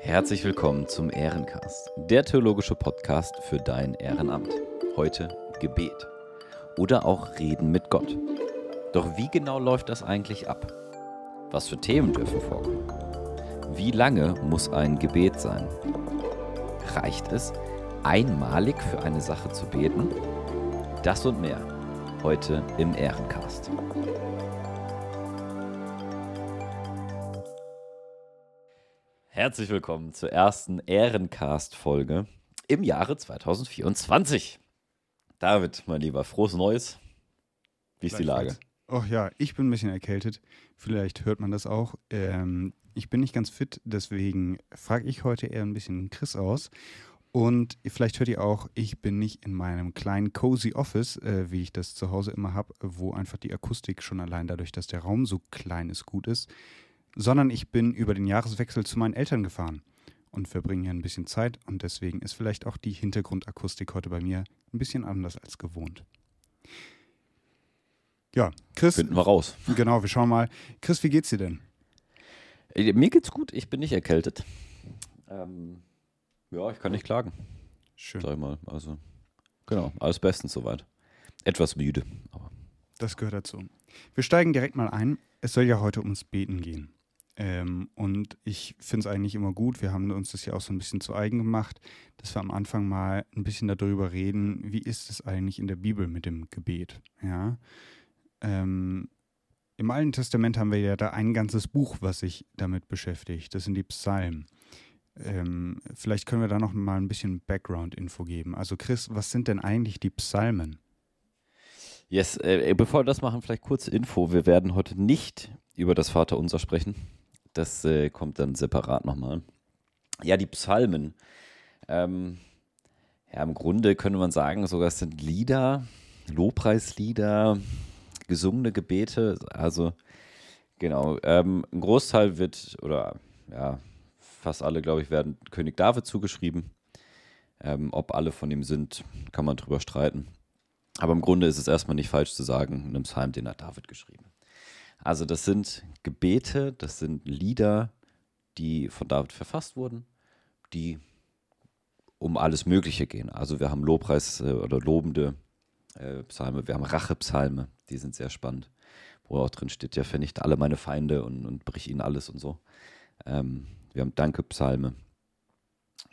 Herzlich willkommen zum Ehrencast, der theologische Podcast für dein Ehrenamt. Heute Gebet oder auch Reden mit Gott. Doch wie genau läuft das eigentlich ab? Was für Themen dürfen vorkommen? Wie lange muss ein Gebet sein? Reicht es, einmalig für eine Sache zu beten? Das und mehr heute im Ehrencast. Herzlich willkommen zur ersten Ehrencast-Folge im Jahre 2024. David, mein Lieber, frohes Neues. Wie ist die Lage? Oh ja, ich bin ein bisschen erkältet. Vielleicht hört man das auch. Ähm, ich bin nicht ganz fit, deswegen frage ich heute eher ein bisschen Chris aus. Und vielleicht hört ihr auch, ich bin nicht in meinem kleinen cozy Office, äh, wie ich das zu Hause immer habe, wo einfach die Akustik schon allein dadurch, dass der Raum so klein ist, gut ist, sondern ich bin über den Jahreswechsel zu meinen Eltern gefahren und verbringe hier ein bisschen Zeit und deswegen ist vielleicht auch die Hintergrundakustik heute bei mir ein bisschen anders als gewohnt. Ja, Chris. Finden wir raus. Genau, wir schauen mal. Chris, wie geht's dir denn? Äh, mir geht's gut, ich bin nicht erkältet. Ähm, ja, ich kann nicht klagen. Schön. Sag ich mal. Also, genau, alles bestens soweit. Etwas müde, aber. Das gehört dazu. Wir steigen direkt mal ein. Es soll ja heute ums Beten gehen. Ähm, und ich finde es eigentlich immer gut, wir haben uns das ja auch so ein bisschen zu eigen gemacht, dass wir am Anfang mal ein bisschen darüber reden, wie ist es eigentlich in der Bibel mit dem Gebet. Ja? Ähm, Im Alten Testament haben wir ja da ein ganzes Buch, was sich damit beschäftigt. Das sind die Psalmen. Ähm, vielleicht können wir da noch mal ein bisschen Background-Info geben. Also Chris, was sind denn eigentlich die Psalmen? Yes, äh, bevor wir das machen, vielleicht kurze Info. Wir werden heute nicht über das Vaterunser sprechen. Das äh, kommt dann separat nochmal. Ja, die Psalmen. Ähm, ja, im Grunde könnte man sagen, sogar es sind Lieder, Lobpreislieder, gesungene Gebete. Also, genau. Ähm, ein Großteil wird, oder ja, fast alle, glaube ich, werden König David zugeschrieben. Ähm, ob alle von ihm sind, kann man drüber streiten. Aber im Grunde ist es erstmal nicht falsch zu sagen, einem Psalm, den hat David geschrieben. Also das sind Gebete, das sind Lieder, die von David verfasst wurden, die um alles Mögliche gehen. Also wir haben Lobpreis äh, oder lobende äh, Psalme, wir haben Rachepsalme, die sind sehr spannend, wo auch drin steht, ja, vernichte alle meine Feinde und, und brich ihnen alles und so. Ähm, wir haben Danke-Psalme.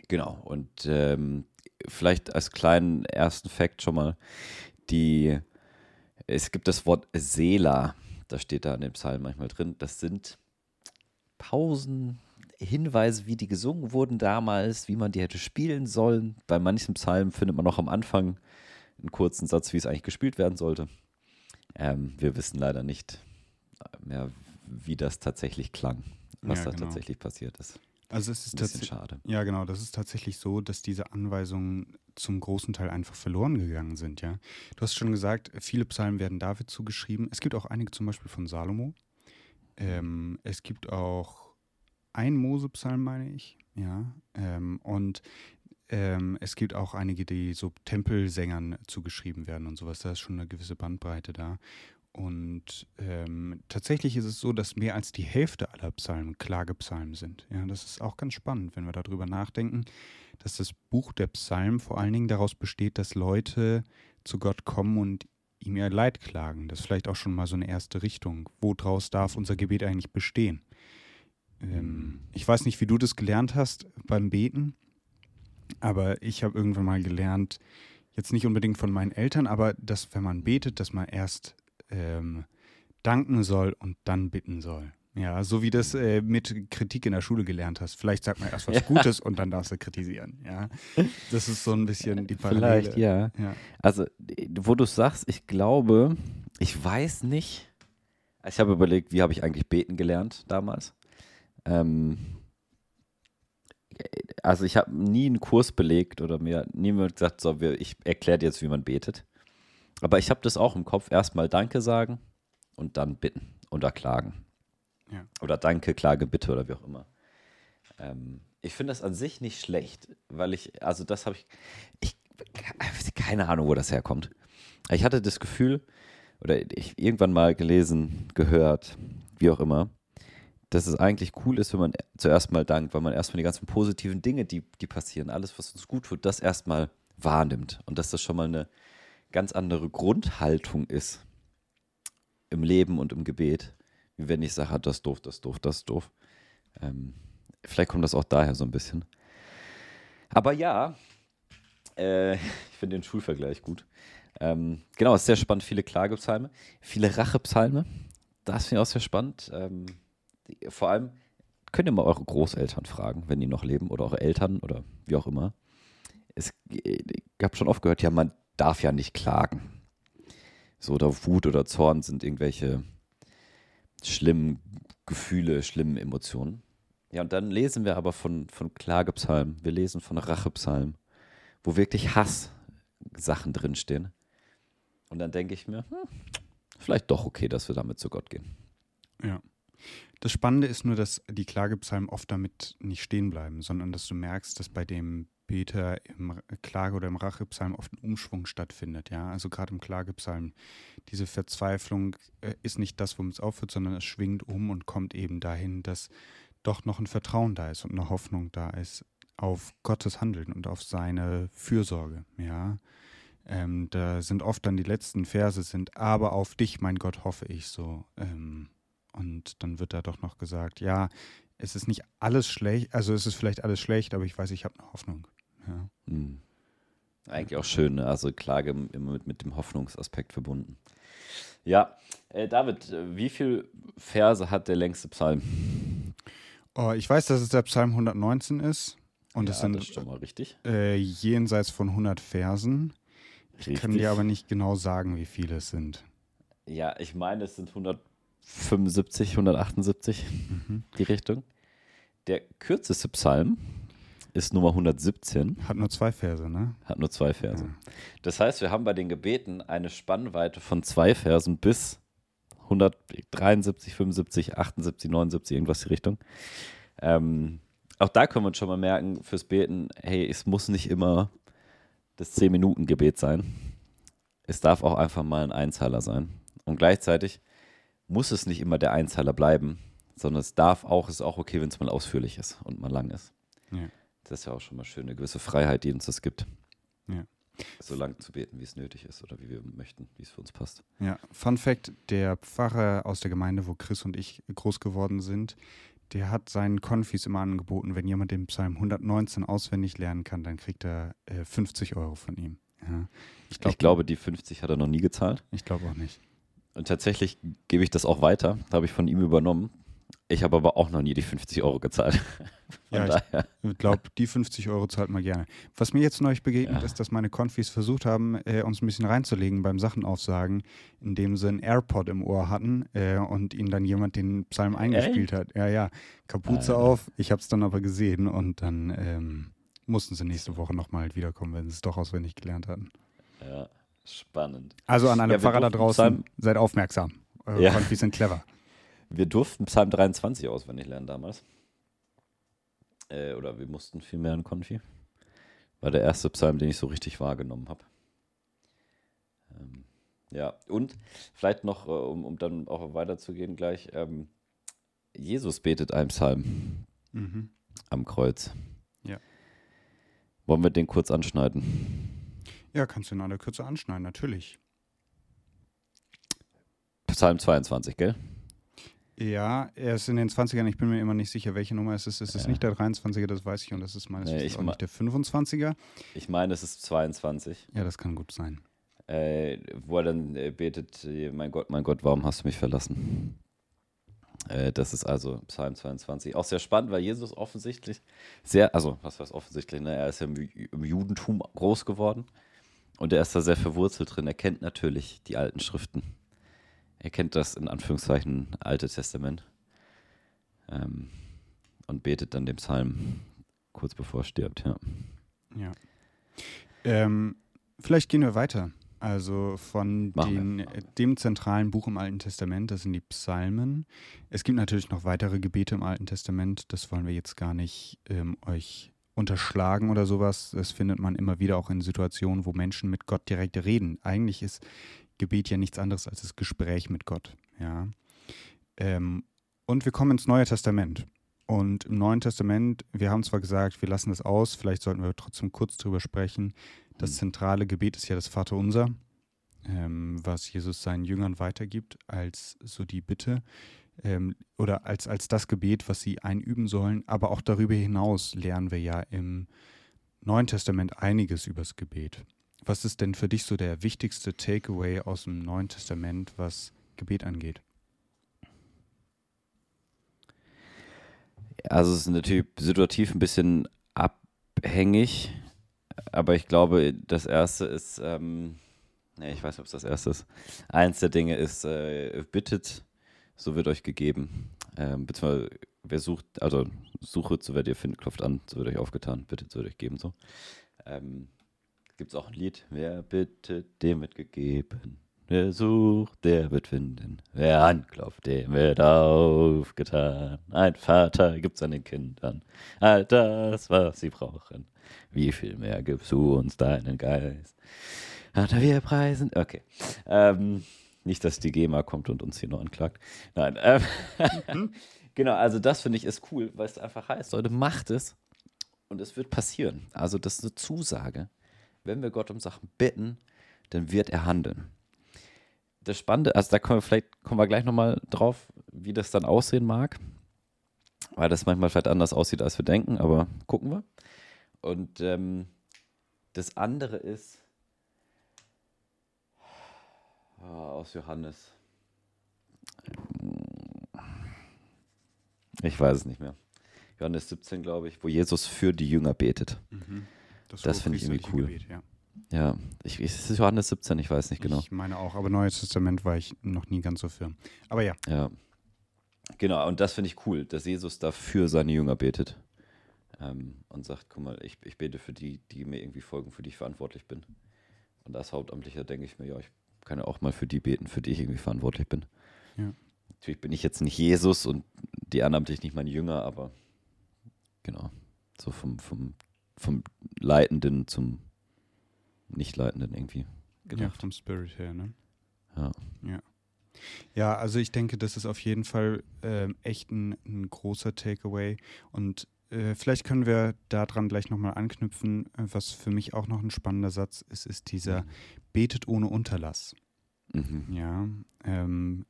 Genau, und ähm, vielleicht als kleinen ersten Fakt schon mal, die, es gibt das Wort Sela, das steht da in dem Psalm manchmal drin, das sind Pausen, Hinweise, wie die gesungen wurden damals, wie man die hätte spielen sollen. Bei manchen Psalmen findet man noch am Anfang einen kurzen Satz, wie es eigentlich gespielt werden sollte. Ähm, wir wissen leider nicht mehr, wie das tatsächlich klang, was ja, da genau. tatsächlich passiert ist. Also es ist tatsächlich schade. Ja, genau. Das ist tatsächlich so, dass diese Anweisungen zum großen Teil einfach verloren gegangen sind. Ja, du hast schon gesagt, viele Psalmen werden David zugeschrieben. Es gibt auch einige, zum Beispiel von Salomo. Ähm, es gibt auch ein Mose-Psalm, meine ich. Ja, ähm, und ähm, es gibt auch einige, die so Tempelsängern zugeschrieben werden und sowas. Da ist schon eine gewisse Bandbreite da. Und ähm, tatsächlich ist es so, dass mehr als die Hälfte aller Psalmen Klagepsalmen sind. Ja, das ist auch ganz spannend, wenn wir darüber nachdenken, dass das Buch der Psalmen vor allen Dingen daraus besteht, dass Leute zu Gott kommen und ihm ihr Leid klagen. Das ist vielleicht auch schon mal so eine erste Richtung. Woraus darf unser Gebet eigentlich bestehen? Ähm, ich weiß nicht, wie du das gelernt hast beim Beten, aber ich habe irgendwann mal gelernt, jetzt nicht unbedingt von meinen Eltern, aber dass, wenn man betet, dass man erst ähm, danken soll und dann bitten soll. Ja, so wie das äh, mit Kritik in der Schule gelernt hast. Vielleicht sagt man erst was ja. Gutes und dann darfst du kritisieren. Ja, das ist so ein bisschen die Parallele. Vielleicht, ja. ja. Also, wo du sagst, ich glaube, ich weiß nicht. Ich habe überlegt, wie habe ich eigentlich beten gelernt damals. Ähm, also ich habe nie einen Kurs belegt oder mir niemand gesagt, so, ich erkläre dir jetzt, wie man betet. Aber ich habe das auch im Kopf. Erstmal Danke sagen und dann bitten oder klagen. Ja. Oder Danke, Klage, Bitte oder wie auch immer. Ähm, ich finde das an sich nicht schlecht, weil ich, also das habe ich, ich, keine Ahnung, wo das herkommt. Ich hatte das Gefühl, oder ich irgendwann mal gelesen, gehört, wie auch immer, dass es eigentlich cool ist, wenn man zuerst mal dankt, weil man erstmal die ganzen positiven Dinge, die, die passieren, alles, was uns gut tut, das erstmal wahrnimmt. Und dass das schon mal eine ganz andere Grundhaltung ist im Leben und im Gebet, wie wenn ich sage, ah, das ist doof, das ist doof, das ist doof. Ähm, vielleicht kommt das auch daher so ein bisschen. Aber ja, äh, ich finde den Schulvergleich gut. Ähm, genau, es ist sehr spannend, viele Klagepsalme, viele Rachepsalme. Das finde ich auch sehr spannend. Ähm, die, vor allem könnt ihr mal eure Großeltern fragen, wenn die noch leben, oder eure Eltern oder wie auch immer. Es, ich habe schon oft gehört, ja, man darf ja nicht klagen. So, oder Wut oder Zorn sind irgendwelche schlimmen Gefühle, schlimmen Emotionen. Ja, und dann lesen wir aber von, von Klagepsalmen, wir lesen von Rachepsalmen, wo wirklich Hass-Sachen drinstehen. Und dann denke ich mir, hm, vielleicht doch okay, dass wir damit zu Gott gehen. Ja. Das Spannende ist nur, dass die Klagepsalmen oft damit nicht stehen bleiben, sondern dass du merkst, dass bei dem Beter im Klage- oder im Rachepsalm oft ein Umschwung stattfindet. Ja, also gerade im Klagepsalm, diese Verzweiflung äh, ist nicht das, womit es aufhört, sondern es schwingt um und kommt eben dahin, dass doch noch ein Vertrauen da ist und eine Hoffnung da ist auf Gottes Handeln und auf seine Fürsorge. Ja, ähm, da sind oft dann die letzten Verse sind, aber auf dich, mein Gott, hoffe ich so. Ähm, und dann wird da doch noch gesagt, ja, es ist nicht alles schlecht, also es ist vielleicht alles schlecht, aber ich weiß, ich habe eine Hoffnung. Ja. Mhm. Eigentlich auch schön, ne? also Klage immer mit, mit dem Hoffnungsaspekt verbunden. Ja, äh, David, wie viele Verse hat der längste Psalm? Oh, ich weiß, dass es der Psalm 119 ist. Und ja, es sind das schon mal richtig. Äh, jenseits von 100 Versen. Ich richtig. kann dir aber nicht genau sagen, wie viele es sind. Ja, ich meine, es sind 175, 178, mhm. die Richtung. Der kürzeste Psalm ist Nummer 117. Hat nur zwei Verse, ne? Hat nur zwei Verse. Ja. Das heißt, wir haben bei den Gebeten eine Spannweite von zwei Versen bis 173, 75, 78, 79, irgendwas die Richtung. Ähm, auch da können wir uns schon mal merken, fürs Beten, hey, es muss nicht immer das 10-Minuten-Gebet sein. Es darf auch einfach mal ein Einzeiler sein. Und gleichzeitig muss es nicht immer der Einzeiler bleiben, sondern es darf auch, es ist auch okay, wenn es mal ausführlich ist und mal lang ist. Ja. Das ist ja auch schon mal schön, eine gewisse Freiheit, die uns das gibt. Ja. So lang zu beten, wie es nötig ist oder wie wir möchten, wie es für uns passt. Ja, Fun Fact: Der Pfarrer aus der Gemeinde, wo Chris und ich groß geworden sind, der hat seinen Konfis immer angeboten, wenn jemand den Psalm 119 auswendig lernen kann, dann kriegt er äh, 50 Euro von ihm. Ja. Ich, glaub, ich glaube, die 50 hat er noch nie gezahlt. Ich glaube auch nicht. Und tatsächlich gebe ich das auch weiter. Habe ich von ihm übernommen. Ich habe aber auch noch nie die 50 Euro gezahlt. ja, daher. ich glaube, die 50 Euro zahlt man gerne. Was mir jetzt neulich begegnet ja. ist, dass meine Konfis versucht haben, äh, uns ein bisschen reinzulegen beim Sachenaufsagen, indem sie einen AirPod im Ohr hatten äh, und ihnen dann jemand den Psalm eingespielt Ey? hat. Ja, ja, Kapuze Alter. auf. Ich habe es dann aber gesehen und dann ähm, mussten sie nächste Woche nochmal wiederkommen, wenn sie es doch auswendig gelernt hatten. Ja, spannend. Also an alle ja, Pfarrer da draußen, Psalm seid aufmerksam. Eure ja. Konfis sind clever. Wir durften Psalm 23 auswendig lernen damals. Äh, oder wir mussten viel mehr in Konfi. War der erste Psalm, den ich so richtig wahrgenommen habe. Ähm, ja, und vielleicht noch, äh, um, um dann auch weiterzugehen gleich, ähm, Jesus betet einen Psalm mhm. am Kreuz. Ja. Wollen wir den kurz anschneiden? Ja, kannst du in aller Kürze anschneiden, natürlich. Psalm 22, gell? Ja, er ist in den 20ern, ich bin mir immer nicht sicher, welche Nummer es ist. Es ist ja. nicht der 23er, das weiß ich und das ist meines nee, auch nicht der 25er. Ich meine, es ist 22. Ja, das kann gut sein. Äh, wo er dann äh, betet, mein Gott, mein Gott, warum hast du mich verlassen? Äh, das ist also Psalm 22. Auch sehr spannend, weil Jesus offensichtlich sehr, also was heißt offensichtlich, ne? er ist ja im, im Judentum groß geworden und er ist da sehr verwurzelt drin. Er kennt natürlich die alten Schriften er kennt das in Anführungszeichen Alte Testament ähm, und betet dann den Psalm kurz bevor er stirbt, ja. Ja. Ähm, vielleicht gehen wir weiter. Also von den, dem zentralen Buch im Alten Testament, das sind die Psalmen. Es gibt natürlich noch weitere Gebete im Alten Testament, das wollen wir jetzt gar nicht ähm, euch unterschlagen oder sowas. Das findet man immer wieder auch in Situationen, wo Menschen mit Gott direkt reden. Eigentlich ist Gebet ja nichts anderes als das Gespräch mit Gott. Ja. Ähm, Und wir kommen ins Neue Testament. Und im Neuen Testament, wir haben zwar gesagt, wir lassen das aus, vielleicht sollten wir trotzdem kurz drüber sprechen. Das hm. zentrale Gebet ist ja das Vaterunser, ähm, was Jesus seinen Jüngern weitergibt als so die Bitte ähm, oder als, als das Gebet, was sie einüben sollen. Aber auch darüber hinaus lernen wir ja im Neuen Testament einiges übers Gebet. Was ist denn für dich so der wichtigste Takeaway aus dem Neuen Testament, was Gebet angeht? Also es ist natürlich situativ ein bisschen abhängig, aber ich glaube, das erste ist, ähm, nee, ich weiß nicht, ob es das erste ist. Eins der Dinge ist, äh, bittet, so wird euch gegeben. Ähm, beziehungsweise, wer sucht, also suchet, so werdet ihr finden, klopft an, so wird euch aufgetan, bittet, so wird euch geben, so. Ähm, Gibt es auch ein Lied, wer bittet, dem wird gegeben. Wer sucht, der wird finden. Wer anklopft, dem wird aufgetan. Ein Vater gibt seinen Kindern all das, was sie brauchen. Wie viel mehr gibst du uns deinen Geist? Vater, wir preisen. Okay. Ähm, nicht, dass die GEMA kommt und uns hier nur anklagt. Nein. Ähm, mhm. genau, also das finde ich ist cool, weil es einfach heißt, Leute, macht es und es wird passieren. Also das ist eine Zusage. Wenn wir Gott um Sachen bitten, dann wird er handeln das Spannende, also da kommen wir vielleicht kommen wir gleich nochmal drauf, wie das dann aussehen mag. Weil das manchmal vielleicht anders aussieht, als wir denken, aber gucken wir. Und ähm, das andere ist oh, aus Johannes. Ich weiß es nicht mehr. Johannes 17, glaube ich, wo Jesus für die Jünger betet. Mhm. Das, das finde ich irgendwie cool. Gebet, ja. Ja, ich, es ist Johannes 17, ich weiß nicht genau. Ich meine auch, aber Neues Testament war ich noch nie ganz so firm. Aber ja. Ja. Genau, und das finde ich cool, dass Jesus da für seine Jünger betet. Ähm, und sagt, guck mal, ich, ich bete für die, die mir irgendwie folgen, für die ich verantwortlich bin. Und als Hauptamtlicher denke ich mir, ja, ich kann ja auch mal für die beten, für die ich irgendwie verantwortlich bin. Ja. Natürlich bin ich jetzt nicht Jesus und die ehrenamtlich nicht mein Jünger, aber genau, so vom, vom, vom Leitenden zum nicht-Leitenden irgendwie gedacht. Ja, vom Spirit her, ne? Ja. Ja. Ja, also ich denke, das ist auf jeden Fall äh, echt ein, ein, großer Takeaway. Und äh, vielleicht können wir daran gleich nochmal anknüpfen. Was für mich auch noch ein spannender Satz ist, ist dieser Betet ohne Unterlass. Mhm. Ja, ähm,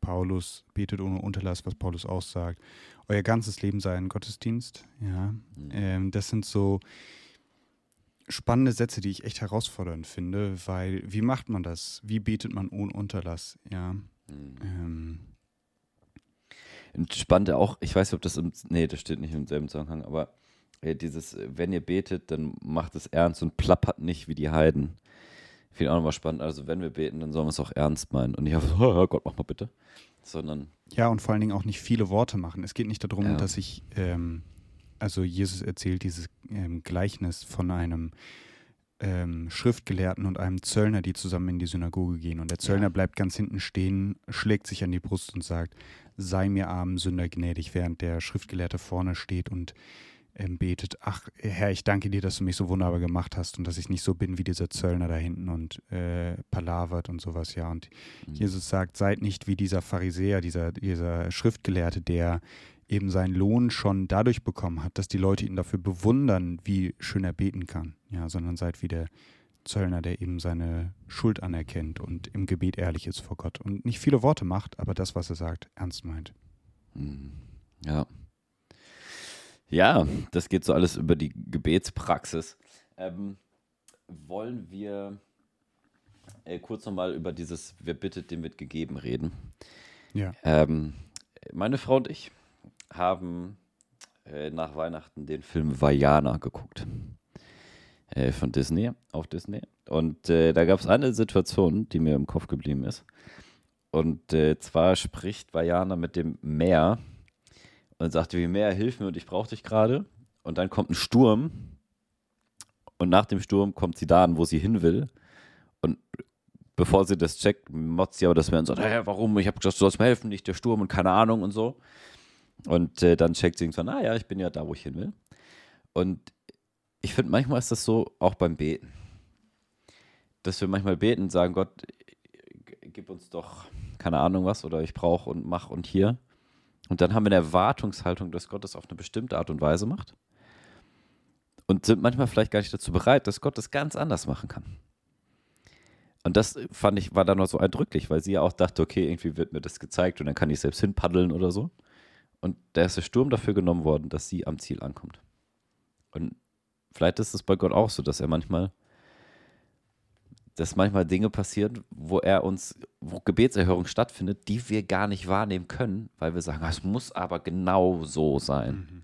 Paulus betet ohne Unterlass, was Paulus aussagt. Euer ganzes Leben sei ein Gottesdienst. Ja, mhm. ähm, das sind so spannende Sätze, die ich echt herausfordernd finde, weil wie macht man das? Wie betet man ohne Unterlass? Ja. Mhm. Ähm. Spannend auch, ich weiß nicht, ob das im, nee, das steht nicht im selben Zusammenhang, aber äh, dieses, wenn ihr betet, dann macht es ernst und plappert nicht wie die Heiden. Finde ich auch nochmal spannend. Also, wenn wir beten, dann sollen wir es auch ernst meinen und nicht auf, oh, Gott, mach mal bitte. Sondern. Ja, und vor allen Dingen auch nicht viele Worte machen. Es geht nicht darum, ja. dass ich ähm, also Jesus erzählt dieses ähm, Gleichnis von einem ähm, Schriftgelehrten und einem Zöllner, die zusammen in die Synagoge gehen. Und der Zöllner ja. bleibt ganz hinten stehen, schlägt sich an die Brust und sagt, sei mir armen Sünder gnädig, während der Schriftgelehrte vorne steht und betet, ach Herr, ich danke dir, dass du mich so wunderbar gemacht hast und dass ich nicht so bin wie dieser Zöllner da hinten und äh, palavert und sowas, ja. Und mhm. Jesus sagt, seid nicht wie dieser Pharisäer, dieser, dieser Schriftgelehrte, der eben seinen Lohn schon dadurch bekommen hat, dass die Leute ihn dafür bewundern, wie schön er beten kann, ja, sondern seid wie der Zöllner, der eben seine Schuld anerkennt und im Gebet ehrlich ist vor Gott und nicht viele Worte macht, aber das, was er sagt, ernst meint. Hm, ja. Ja, das geht so alles über die Gebetspraxis. Ähm, wollen wir äh, kurz nochmal über dieses Wer bittet, dem wird gegeben reden? Ja. Ähm, meine Frau und ich, haben äh, nach Weihnachten den Film Vajana geguckt. Äh, von Disney, auf Disney. Und äh, da gab es eine Situation, die mir im Kopf geblieben ist. Und äh, zwar spricht Vajana mit dem Meer und sagt, wie Meer, hilf mir und ich brauche dich gerade. Und dann kommt ein Sturm. Und nach dem Sturm kommt sie da an, wo sie hin will. Und bevor sie das checkt, motzt sie aber das Meer und sagt, hey, warum? Ich habe gesagt, du sollst mir helfen, nicht der Sturm und keine Ahnung und so. Und äh, dann checkt sie irgendwann, ah ja, ich bin ja da, wo ich hin will. Und ich finde, manchmal ist das so auch beim Beten. Dass wir manchmal beten und sagen, Gott, gib uns doch keine Ahnung was oder ich brauche und mach und hier. Und dann haben wir eine Erwartungshaltung, dass Gott das auf eine bestimmte Art und Weise macht. Und sind manchmal vielleicht gar nicht dazu bereit, dass Gott das ganz anders machen kann. Und das fand ich, war dann noch so eindrücklich, weil sie ja auch dachte, okay, irgendwie wird mir das gezeigt und dann kann ich selbst hinpaddeln oder so. Und da ist der Sturm dafür genommen worden, dass sie am Ziel ankommt. Und vielleicht ist es bei Gott auch so, dass er manchmal dass manchmal Dinge passieren, wo er uns, wo Gebetserhörung stattfindet, die wir gar nicht wahrnehmen können, weil wir sagen, es muss aber genau so sein. Mhm.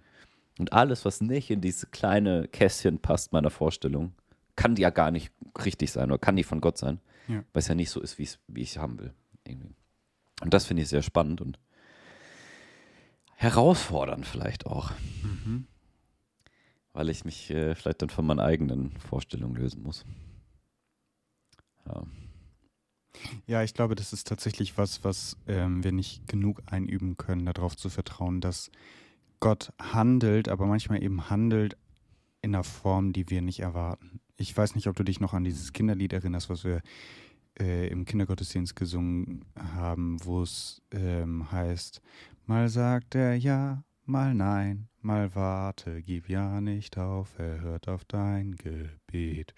Und alles, was nicht in diese kleine Kästchen passt meiner Vorstellung, kann ja gar nicht richtig sein oder kann nicht von Gott sein, ja. weil es ja nicht so ist, wie ich es haben will. Irgendwie. Und das finde ich sehr spannend und herausfordernd vielleicht auch. Mhm. Weil ich mich äh, vielleicht dann von meinen eigenen Vorstellungen lösen muss. Ja. Ja, ich glaube, das ist tatsächlich was, was ähm, wir nicht genug einüben können, darauf zu vertrauen, dass Gott handelt, aber manchmal eben handelt in einer Form, die wir nicht erwarten. Ich weiß nicht, ob du dich noch an dieses Kinderlied erinnerst, was wir äh, im Kindergottesdienst gesungen haben, wo es ähm, heißt, mal sagt er ja, mal nein, mal warte, gib ja nicht auf, er hört auf dein Gebet.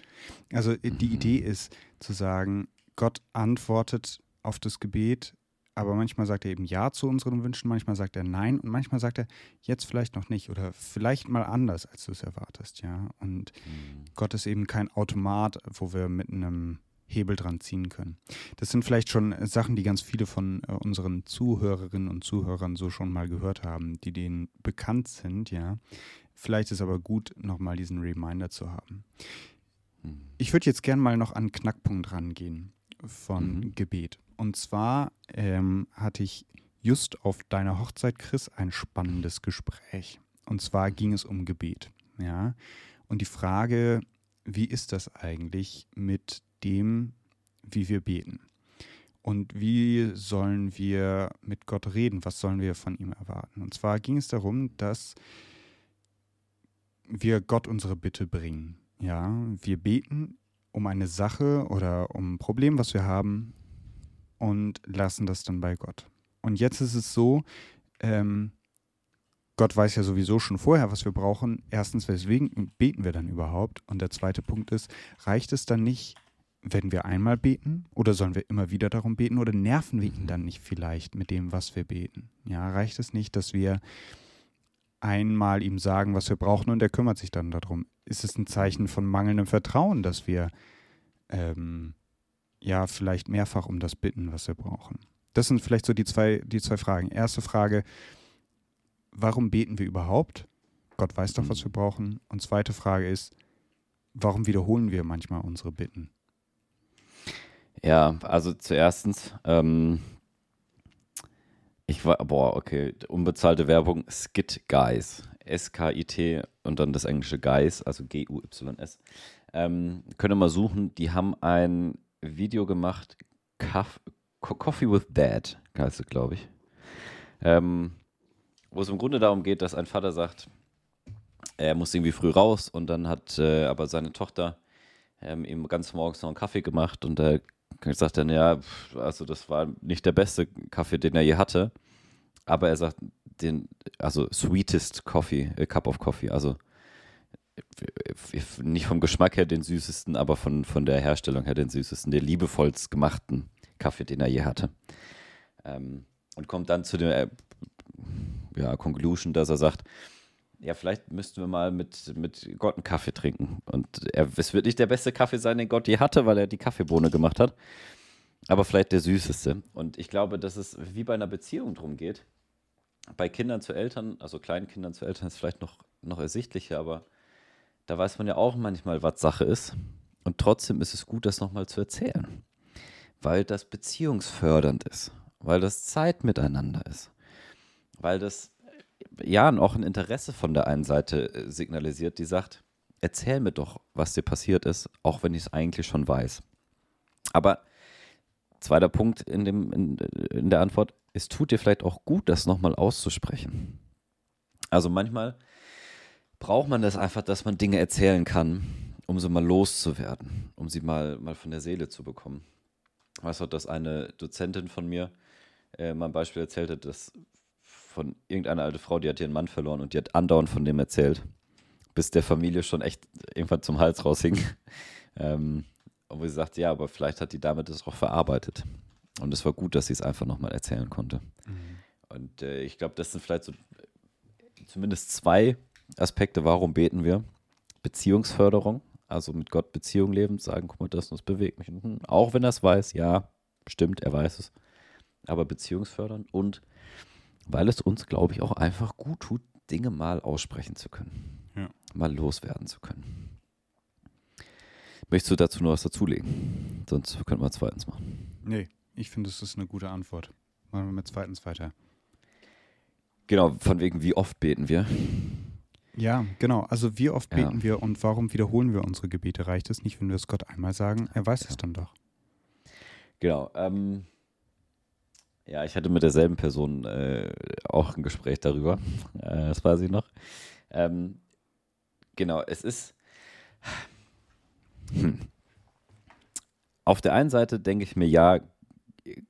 Also äh, die Idee ist zu sagen, Gott antwortet auf das Gebet, aber manchmal sagt er eben Ja zu unseren Wünschen, manchmal sagt er Nein und manchmal sagt er jetzt vielleicht noch nicht oder vielleicht mal anders, als du es erwartest, ja. Und mhm. Gott ist eben kein Automat, wo wir mit einem Hebel dran ziehen können. Das sind vielleicht schon Sachen, die ganz viele von äh, unseren Zuhörerinnen und Zuhörern so schon mal gehört haben, die denen bekannt sind, ja. Vielleicht ist aber gut, nochmal diesen Reminder zu haben. Mhm. Ich würde jetzt gerne mal noch an einen Knackpunkt rangehen von mhm. Gebet. Und zwar ähm, hatte ich just auf deiner Hochzeit, Chris, ein spannendes Gespräch. Und zwar ging es um Gebet. Ja. Und die Frage, wie ist das eigentlich mit dem, wie wir beten. Und wie sollen wir mit Gott reden? Was sollen wir von ihm erwarten? Und zwar ging es darum, dass wir Gott unsere Bitte bringen. Ja, wir beten um eine Sache oder um ein Problem, was wir haben und lassen das dann bei Gott. Und jetzt ist es so, ähm, Gott weiß ja sowieso schon vorher, was wir brauchen. Erstens, weswegen beten wir dann überhaupt? Und der zweite Punkt ist, reicht es dann nicht, werden wir einmal beten oder sollen wir immer wieder darum beten oder nerven wir ihn dann nicht vielleicht mit dem, was wir beten? Ja, reicht es nicht, dass wir einmal ihm sagen, was wir brauchen und er kümmert sich dann darum? Ist es ein Zeichen von mangelndem Vertrauen, dass wir ähm, ja vielleicht mehrfach um das bitten, was wir brauchen? Das sind vielleicht so die zwei, die zwei Fragen. Erste Frage, warum beten wir überhaupt? Gott weiß doch, was wir brauchen. Und zweite Frage ist, warum wiederholen wir manchmal unsere Bitten? Ja, also zuerstens, ähm, ich war, boah, okay, unbezahlte Werbung, Skit Guys, S-K-I-T und dann das englische Guys, also G-U-Y-S. Ähm, könnt ihr mal suchen, die haben ein Video gemacht, Coffee with Dad, heißt es, glaube ich. Ähm, wo es im Grunde darum geht, dass ein Vater sagt, er muss irgendwie früh raus und dann hat äh, aber seine Tochter ähm, ihm ganz morgens noch einen Kaffee gemacht und er sagt dann, ja, also das war nicht der beste Kaffee, den er je hatte. Aber er sagt, den, also sweetest Coffee, äh, Cup of Coffee, also nicht vom Geschmack her den süßesten, aber von, von der Herstellung her den süßesten, der liebevollst gemachten Kaffee, den er je hatte. Ähm, und kommt dann zu der äh, ja, Conclusion, dass er sagt, ja, vielleicht müssten wir mal mit, mit Gott einen Kaffee trinken. Und er, es wird nicht der beste Kaffee sein, den Gott je hatte, weil er die Kaffeebohne gemacht hat. Aber vielleicht der süßeste. Und ich glaube, dass es wie bei einer Beziehung drum geht. Bei Kindern zu Eltern, also kleinen Kindern zu Eltern, ist vielleicht noch, noch ersichtlicher, aber da weiß man ja auch manchmal, was Sache ist. Und trotzdem ist es gut, das nochmal zu erzählen. Weil das beziehungsfördernd ist. Weil das Zeit miteinander ist. Weil das ja auch ein Interesse von der einen Seite äh, signalisiert, die sagt, erzähl mir doch, was dir passiert ist, auch wenn ich es eigentlich schon weiß. Aber zweiter Punkt in, dem, in, in der Antwort, es tut dir vielleicht auch gut, das nochmal auszusprechen. Also manchmal braucht man das einfach, dass man Dinge erzählen kann, um sie mal loszuwerden, um sie mal, mal von der Seele zu bekommen. Weißt du, dass eine Dozentin von mir äh, mal ein Beispiel erzählte, dass von irgendeiner alte Frau, die hat ihren Mann verloren und die hat andauernd von dem erzählt, bis der Familie schon echt irgendwann zum Hals raushing. ähm, wo sie sagte, ja, aber vielleicht hat die Dame das auch verarbeitet. Und es war gut, dass sie es einfach nochmal erzählen konnte. Mhm. Und äh, ich glaube, das sind vielleicht so zumindest zwei Aspekte, warum beten wir. Beziehungsförderung, also mit Gott Beziehung leben, sagen, guck mal, das, das bewegt mich. Und auch wenn er es weiß, ja, stimmt, er weiß es. Aber beziehungsfördern und weil es uns, glaube ich, auch einfach gut tut, Dinge mal aussprechen zu können. Ja. Mal loswerden zu können. Möchtest du dazu noch was dazulegen? Sonst könnten wir zweitens machen. Nee, ich finde, das ist eine gute Antwort. Machen wir mit zweitens weiter. Genau, von wegen, wie oft beten wir? Ja, genau. Also wie oft beten ja. wir und warum wiederholen wir unsere Gebete? Reicht es nicht, wenn wir es Gott einmal sagen? Er weiß ja. es dann doch. Genau. Ähm, ja, ich hatte mit derselben Person äh, auch ein Gespräch darüber. Äh, das weiß ich noch. Ähm, genau, es ist. Hm. Auf der einen Seite denke ich mir, ja,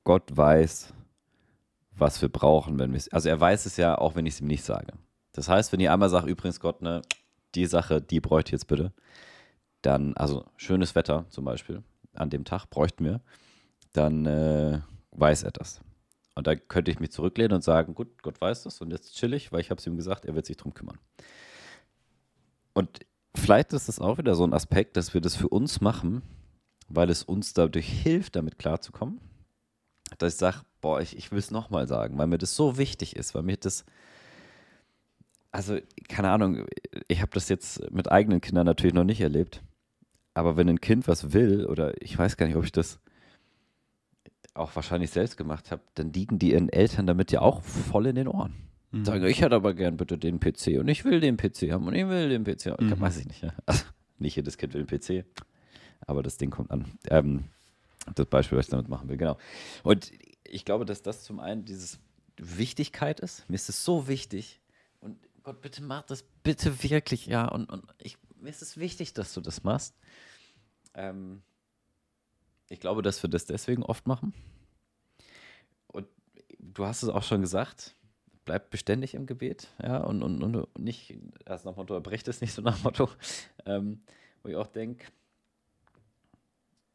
Gott weiß, was wir brauchen, wenn wir es. Also er weiß es ja, auch wenn ich es ihm nicht sage. Das heißt, wenn ihr einmal sagt, übrigens Gott, ne, die Sache, die bräuchte jetzt bitte, dann, also schönes Wetter zum Beispiel, an dem Tag bräuchten wir, dann äh, weiß er das. Und da könnte ich mich zurücklehnen und sagen, gut, Gott weiß das und jetzt chill ich, weil ich habe es ihm gesagt, er wird sich drum kümmern. Und vielleicht ist das auch wieder so ein Aspekt, dass wir das für uns machen, weil es uns dadurch hilft, damit klarzukommen. Dass ich sage, boah, ich, ich will es nochmal sagen, weil mir das so wichtig ist, weil mir das, also keine Ahnung, ich habe das jetzt mit eigenen Kindern natürlich noch nicht erlebt, aber wenn ein Kind was will, oder ich weiß gar nicht, ob ich das auch wahrscheinlich selbst gemacht habe, dann liegen die ihren Eltern damit ja auch voll in den Ohren. Mhm. Sagen, ich hätte aber gern bitte den PC und ich will den PC haben und ich will den PC haben. Mhm. Weiß ich nicht. Ja. Also, nicht jedes Kind will den PC, aber das Ding kommt an. Ähm, das Beispiel, was ich damit machen will, genau. Und ich glaube, dass das zum einen dieses Wichtigkeit ist. Mir ist es so wichtig. Und Gott, bitte mach das bitte wirklich, ja. Und, und ich, mir ist es wichtig, dass du das machst. Ähm, ich glaube, dass wir das deswegen oft machen. Du hast es auch schon gesagt, bleib beständig im Gebet, ja, und, und, und nicht, erst nach Motto, brecht es nicht so nach Motto, ähm, wo ich auch denke,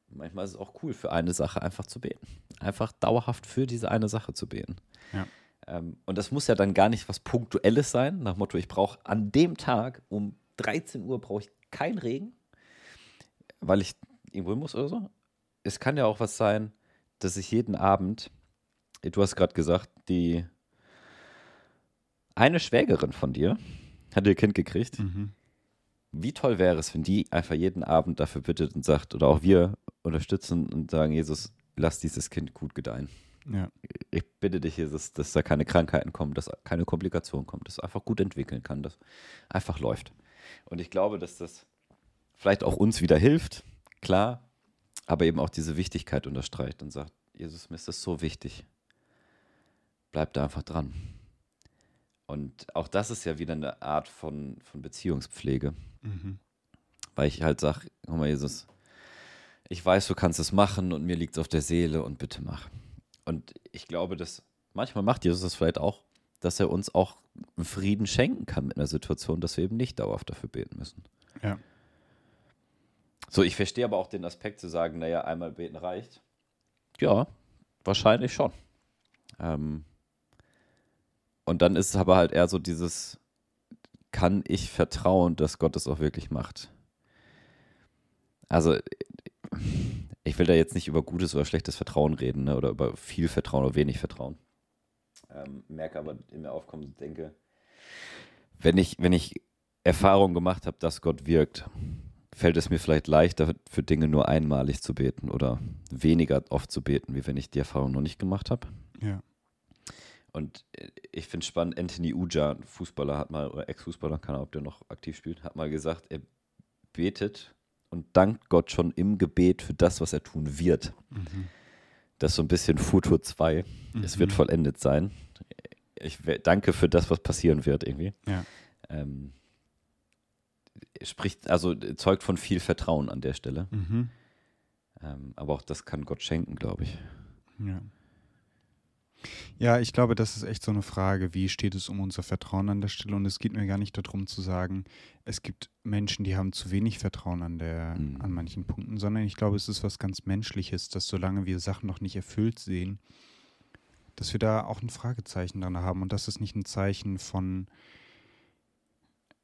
manchmal ist es auch cool, für eine Sache einfach zu beten. Einfach dauerhaft für diese eine Sache zu beten. Ja. Ähm, und das muss ja dann gar nicht was Punktuelles sein, nach Motto, ich brauche an dem Tag um 13 Uhr brauche ich keinen Regen, weil ich irgendwo hin muss oder so, es kann ja auch was sein, dass ich jeden Abend, du hast gerade gesagt, die eine Schwägerin von dir hat ihr Kind gekriegt. Mhm. Wie toll wäre es, wenn die einfach jeden Abend dafür bittet und sagt, oder auch wir unterstützen und sagen, Jesus, lass dieses Kind gut gedeihen. Ja. Ich bitte dich, Jesus, dass da keine Krankheiten kommen, dass keine Komplikationen kommen, dass es einfach gut entwickeln kann, dass einfach läuft. Und ich glaube, dass das vielleicht auch uns wieder hilft, klar, aber eben auch diese Wichtigkeit unterstreicht und sagt, Jesus, mir ist das so wichtig. Bleib da einfach dran. Und auch das ist ja wieder eine Art von, von Beziehungspflege. Mhm. Weil ich halt sage, guck mal, Jesus, ich weiß, du kannst es machen und mir liegt es auf der Seele und bitte mach. Und ich glaube, dass manchmal macht Jesus das vielleicht auch, dass er uns auch Frieden schenken kann mit einer Situation, dass wir eben nicht dauerhaft dafür beten müssen. Ja. So, ich verstehe aber auch den Aspekt zu sagen, naja, einmal beten reicht. Ja, wahrscheinlich schon. Ähm, und dann ist es aber halt eher so dieses, kann ich vertrauen, dass Gott es auch wirklich macht? Also, ich will da jetzt nicht über gutes oder schlechtes Vertrauen reden, ne? oder über viel Vertrauen oder wenig Vertrauen. Ähm, merke aber in mir aufkommen, denke, wenn ich, wenn ich Erfahrung gemacht habe, dass Gott wirkt, fällt es mir vielleicht leichter, für Dinge nur einmalig zu beten oder weniger oft zu beten, wie wenn ich die Erfahrung noch nicht gemacht habe. Ja. Und äh, ich finde es spannend, Anthony Uja, Fußballer, hat mal, oder Ex-Fußballer, keine Ahnung, ob der noch aktiv spielt, hat mal gesagt, er betet und dankt Gott schon im Gebet für das, was er tun wird. Mhm. Das ist so ein bisschen Futur 2. Mhm. Es wird vollendet sein. Ich danke für das, was passieren wird, irgendwie. Ja. Ähm, spricht, also zeugt von viel Vertrauen an der Stelle. Mhm. Ähm, aber auch das kann Gott schenken, glaube ich. Ja. Ja, ich glaube, das ist echt so eine Frage, wie steht es um unser Vertrauen an der Stelle? Und es geht mir gar nicht darum zu sagen, es gibt Menschen, die haben zu wenig Vertrauen an, der, mhm. an manchen Punkten, sondern ich glaube, es ist was ganz Menschliches, dass solange wir Sachen noch nicht erfüllt sehen, dass wir da auch ein Fragezeichen dran haben und dass es nicht ein Zeichen von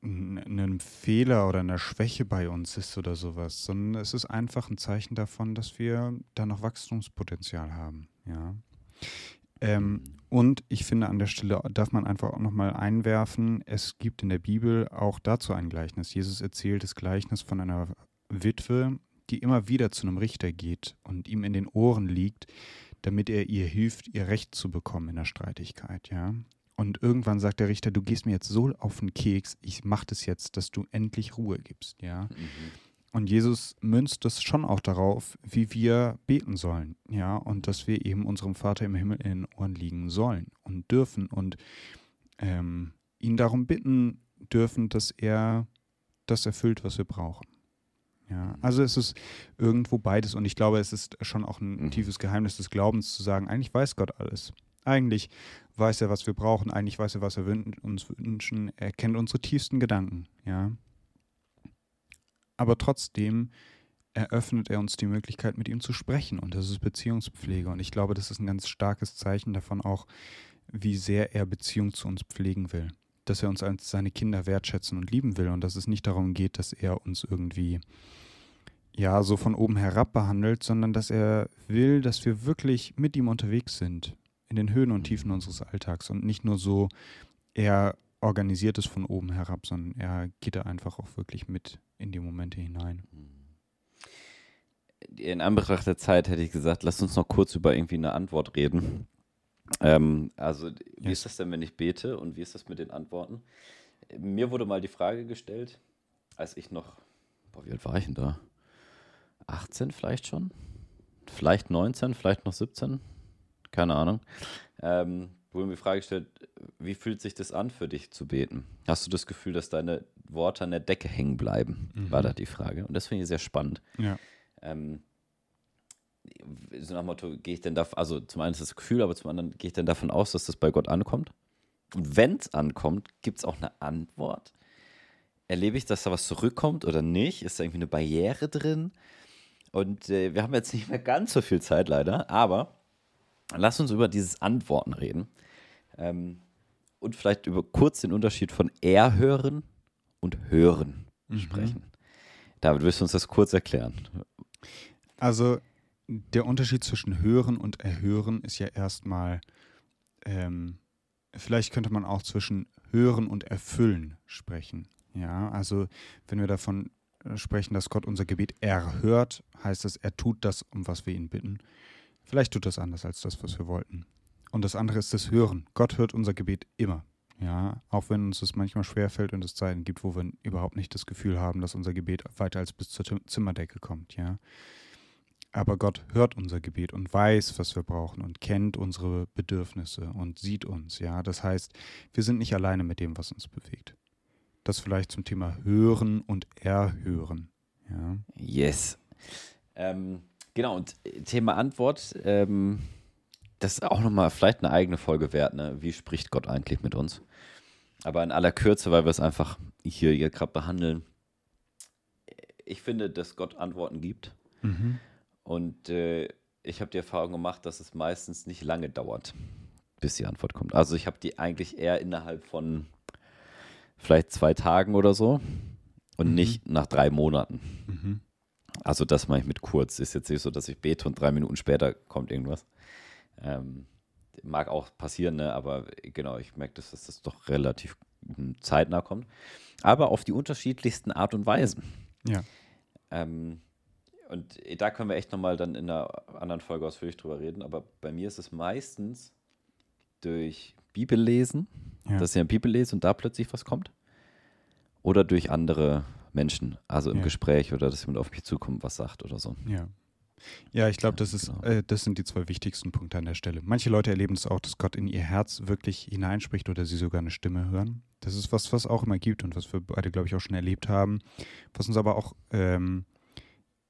einem Fehler oder einer Schwäche bei uns ist oder sowas, sondern es ist einfach ein Zeichen davon, dass wir da noch Wachstumspotenzial haben. Ja. Ähm, und ich finde, an der Stelle darf man einfach auch nochmal einwerfen, es gibt in der Bibel auch dazu ein Gleichnis. Jesus erzählt das Gleichnis von einer Witwe, die immer wieder zu einem Richter geht und ihm in den Ohren liegt, damit er ihr hilft, ihr Recht zu bekommen in der Streitigkeit, ja. Und irgendwann sagt der Richter, du gehst mir jetzt so auf den Keks, ich mach das jetzt, dass du endlich Ruhe gibst, ja. Mhm. Und Jesus münzt das schon auch darauf, wie wir beten sollen, ja, und dass wir eben unserem Vater im Himmel in den Ohren liegen sollen und dürfen und ähm, ihn darum bitten dürfen, dass er das erfüllt, was wir brauchen. Ja, also es ist irgendwo beides und ich glaube, es ist schon auch ein mhm. tiefes Geheimnis des Glaubens zu sagen, eigentlich weiß Gott alles. Eigentlich weiß er, was wir brauchen, eigentlich weiß er, was wir uns wünschen, er kennt unsere tiefsten Gedanken, ja. Aber trotzdem eröffnet er uns die Möglichkeit, mit ihm zu sprechen. Und das ist Beziehungspflege. Und ich glaube, das ist ein ganz starkes Zeichen davon auch, wie sehr er Beziehung zu uns pflegen will. Dass er uns als seine Kinder wertschätzen und lieben will. Und dass es nicht darum geht, dass er uns irgendwie ja so von oben herab behandelt, sondern dass er will, dass wir wirklich mit ihm unterwegs sind. In den Höhen und Tiefen unseres Alltags. Und nicht nur so er organisiert es von oben herab, sondern er geht da einfach auch wirklich mit in die Momente hinein. In Anbetracht der Zeit hätte ich gesagt, lass uns noch kurz über irgendwie eine Antwort reden. Ähm, also, wie yes. ist das denn, wenn ich bete und wie ist das mit den Antworten? Mir wurde mal die Frage gestellt, als ich noch, boah, wie alt war ich denn da? 18 vielleicht schon? Vielleicht 19, vielleicht noch 17? Keine Ahnung. Ähm, wurde mir die Frage gestellt, wie fühlt sich das an für dich zu beten? Hast du das Gefühl, dass deine Worte an der Decke hängen bleiben? Mhm. War da die Frage. Und das finde ich sehr spannend. Ja. Ähm, so nach dem Motto, gehe ich denn da, also zum einen ist das Gefühl, aber zum anderen gehe ich denn davon aus, dass das bei Gott ankommt? Und wenn es ankommt, gibt es auch eine Antwort? Erlebe ich, dass da was zurückkommt oder nicht? Ist da irgendwie eine Barriere drin? Und äh, wir haben jetzt nicht mehr ganz so viel Zeit leider, aber lass uns über dieses Antworten reden. Ähm, und vielleicht über kurz den Unterschied von erhören und hören mhm. sprechen. David, willst du uns das kurz erklären? Also der Unterschied zwischen Hören und Erhören ist ja erstmal, ähm, vielleicht könnte man auch zwischen Hören und Erfüllen sprechen. Ja, also wenn wir davon äh, sprechen, dass Gott unser Gebet erhört, heißt das, er tut das, um was wir ihn bitten. Vielleicht tut das anders als das, was wir wollten. Und das andere ist das Hören. Gott hört unser Gebet immer. Ja, auch wenn uns das manchmal schwerfällt und es Zeiten gibt, wo wir überhaupt nicht das Gefühl haben, dass unser Gebet weiter als bis zur Zimmerdecke kommt, ja. Aber Gott hört unser Gebet und weiß, was wir brauchen und kennt unsere Bedürfnisse und sieht uns. Ja, das heißt, wir sind nicht alleine mit dem, was uns bewegt. Das vielleicht zum Thema Hören und Erhören. Ja. Yes. Ähm, genau, und Thema Antwort, ähm, das ist auch nochmal vielleicht eine eigene Folge wert. Ne? Wie spricht Gott eigentlich mit uns? Aber in aller Kürze, weil wir es einfach hier, hier gerade behandeln. Ich finde, dass Gott Antworten gibt. Mhm. Und äh, ich habe die Erfahrung gemacht, dass es meistens nicht lange dauert, bis die Antwort kommt. Also ich habe die eigentlich eher innerhalb von vielleicht zwei Tagen oder so und mhm. nicht nach drei Monaten. Mhm. Also das mache ich mit kurz. Ist jetzt nicht so, dass ich bete und drei Minuten später kommt irgendwas. Ähm, mag auch passieren, ne? aber genau, ich merke, dass das doch relativ hm, zeitnah kommt. Aber auf die unterschiedlichsten Art und Weisen. Ja. Ähm, und da können wir echt nochmal dann in einer anderen Folge ausführlich drüber reden. Aber bei mir ist es meistens durch Bibellesen, ja. dass ich eine Bibel lese und da plötzlich was kommt. Oder durch andere Menschen, also im ja. Gespräch oder dass jemand auf mich zukommt, was sagt oder so. Ja. Ja, ich glaube, das, genau. äh, das sind die zwei wichtigsten Punkte an der Stelle. Manche Leute erleben es auch, dass Gott in ihr Herz wirklich hineinspricht oder sie sogar eine Stimme hören. Das ist was, was auch immer gibt und was wir beide, glaube ich, auch schon erlebt haben, was uns aber auch ähm,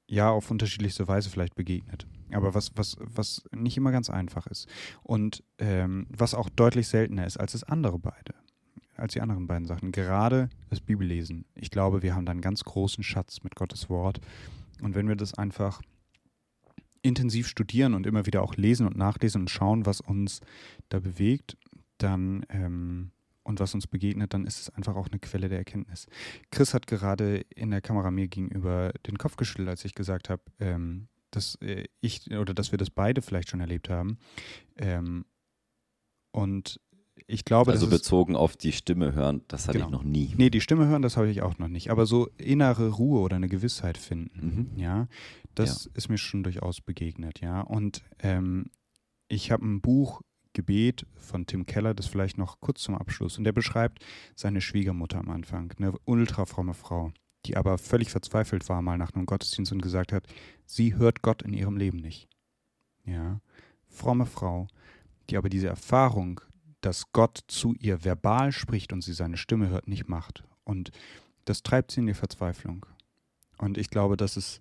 ja auf unterschiedlichste Weise vielleicht begegnet. aber was, was, was nicht immer ganz einfach ist. Und ähm, was auch deutlich seltener ist als das andere beide, als die anderen beiden Sachen. Gerade das Bibellesen. Ich glaube, wir haben da einen ganz großen Schatz mit Gottes Wort. Und wenn wir das einfach intensiv studieren und immer wieder auch lesen und nachlesen und schauen, was uns da bewegt, dann ähm, und was uns begegnet, dann ist es einfach auch eine Quelle der Erkenntnis. Chris hat gerade in der Kamera mir gegenüber den Kopf geschüttelt, als ich gesagt habe, ähm, dass äh, ich oder dass wir das beide vielleicht schon erlebt haben. Ähm, und ich glaube, also bezogen auf die Stimme hören, das hatte genau. ich noch nie. Nee, die Stimme hören, das habe ich auch noch nicht. Aber so innere Ruhe oder eine Gewissheit finden, mhm. ja, das ja. ist mir schon durchaus begegnet, ja. Und ähm, ich habe ein Buch Gebet von Tim Keller, das vielleicht noch kurz zum Abschluss. Und der beschreibt seine Schwiegermutter am Anfang, eine ultra fromme Frau die aber völlig verzweifelt war mal nach einem Gottesdienst und gesagt hat, sie hört Gott in ihrem Leben nicht. Ja, fromme Frau, die aber diese Erfahrung, dass Gott zu ihr verbal spricht und sie seine Stimme hört, nicht macht. Und das treibt sie in die Verzweiflung. Und ich glaube, das ist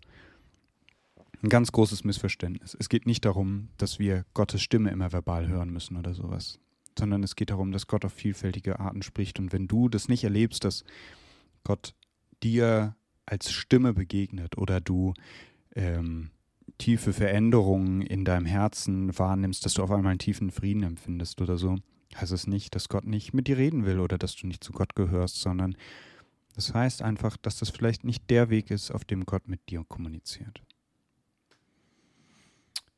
ein ganz großes Missverständnis. Es geht nicht darum, dass wir Gottes Stimme immer verbal hören müssen oder sowas, sondern es geht darum, dass Gott auf vielfältige Arten spricht. Und wenn du das nicht erlebst, dass Gott dir als Stimme begegnet oder du ähm, tiefe Veränderungen in deinem Herzen wahrnimmst, dass du auf einmal einen tiefen Frieden empfindest oder so, heißt es nicht, dass Gott nicht mit dir reden will oder dass du nicht zu Gott gehörst, sondern das heißt einfach, dass das vielleicht nicht der Weg ist, auf dem Gott mit dir kommuniziert.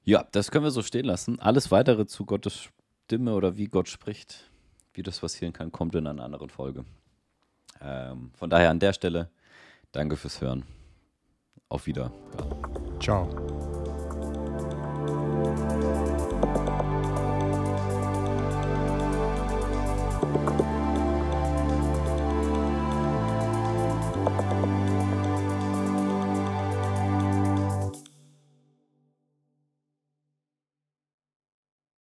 Ja, das können wir so stehen lassen. Alles weitere zu Gottes Stimme oder wie Gott spricht, wie das passieren kann, kommt in einer anderen Folge. Ähm, von daher an der Stelle, danke fürs Hören. Auf Wiederhören. Ciao.